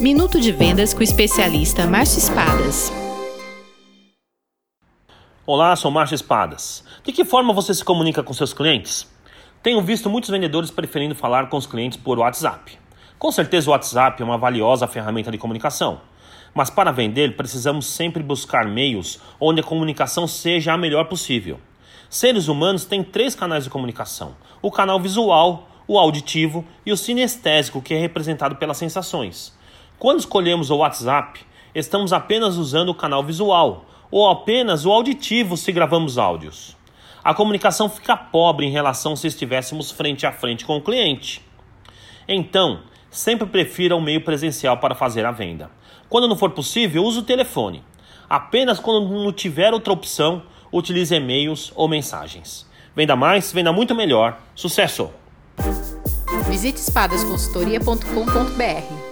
Minuto de Vendas com o especialista Márcio Espadas. Olá, sou Márcio Espadas. De que forma você se comunica com seus clientes? Tenho visto muitos vendedores preferindo falar com os clientes por WhatsApp. Com certeza o WhatsApp é uma valiosa ferramenta de comunicação. Mas para vender, precisamos sempre buscar meios onde a comunicação seja a melhor possível. Seres humanos têm três canais de comunicação: o canal visual, o auditivo e o sinestésico, que é representado pelas sensações. Quando escolhemos o WhatsApp, estamos apenas usando o canal visual ou apenas o auditivo se gravamos áudios. A comunicação fica pobre em relação se estivéssemos frente a frente com o cliente. Então, sempre prefira o meio presencial para fazer a venda. Quando não for possível, use o telefone. Apenas quando não tiver outra opção, utilize e-mails ou mensagens. Venda mais, venda muito melhor. Sucesso! Visite espadasconsultoria.com.br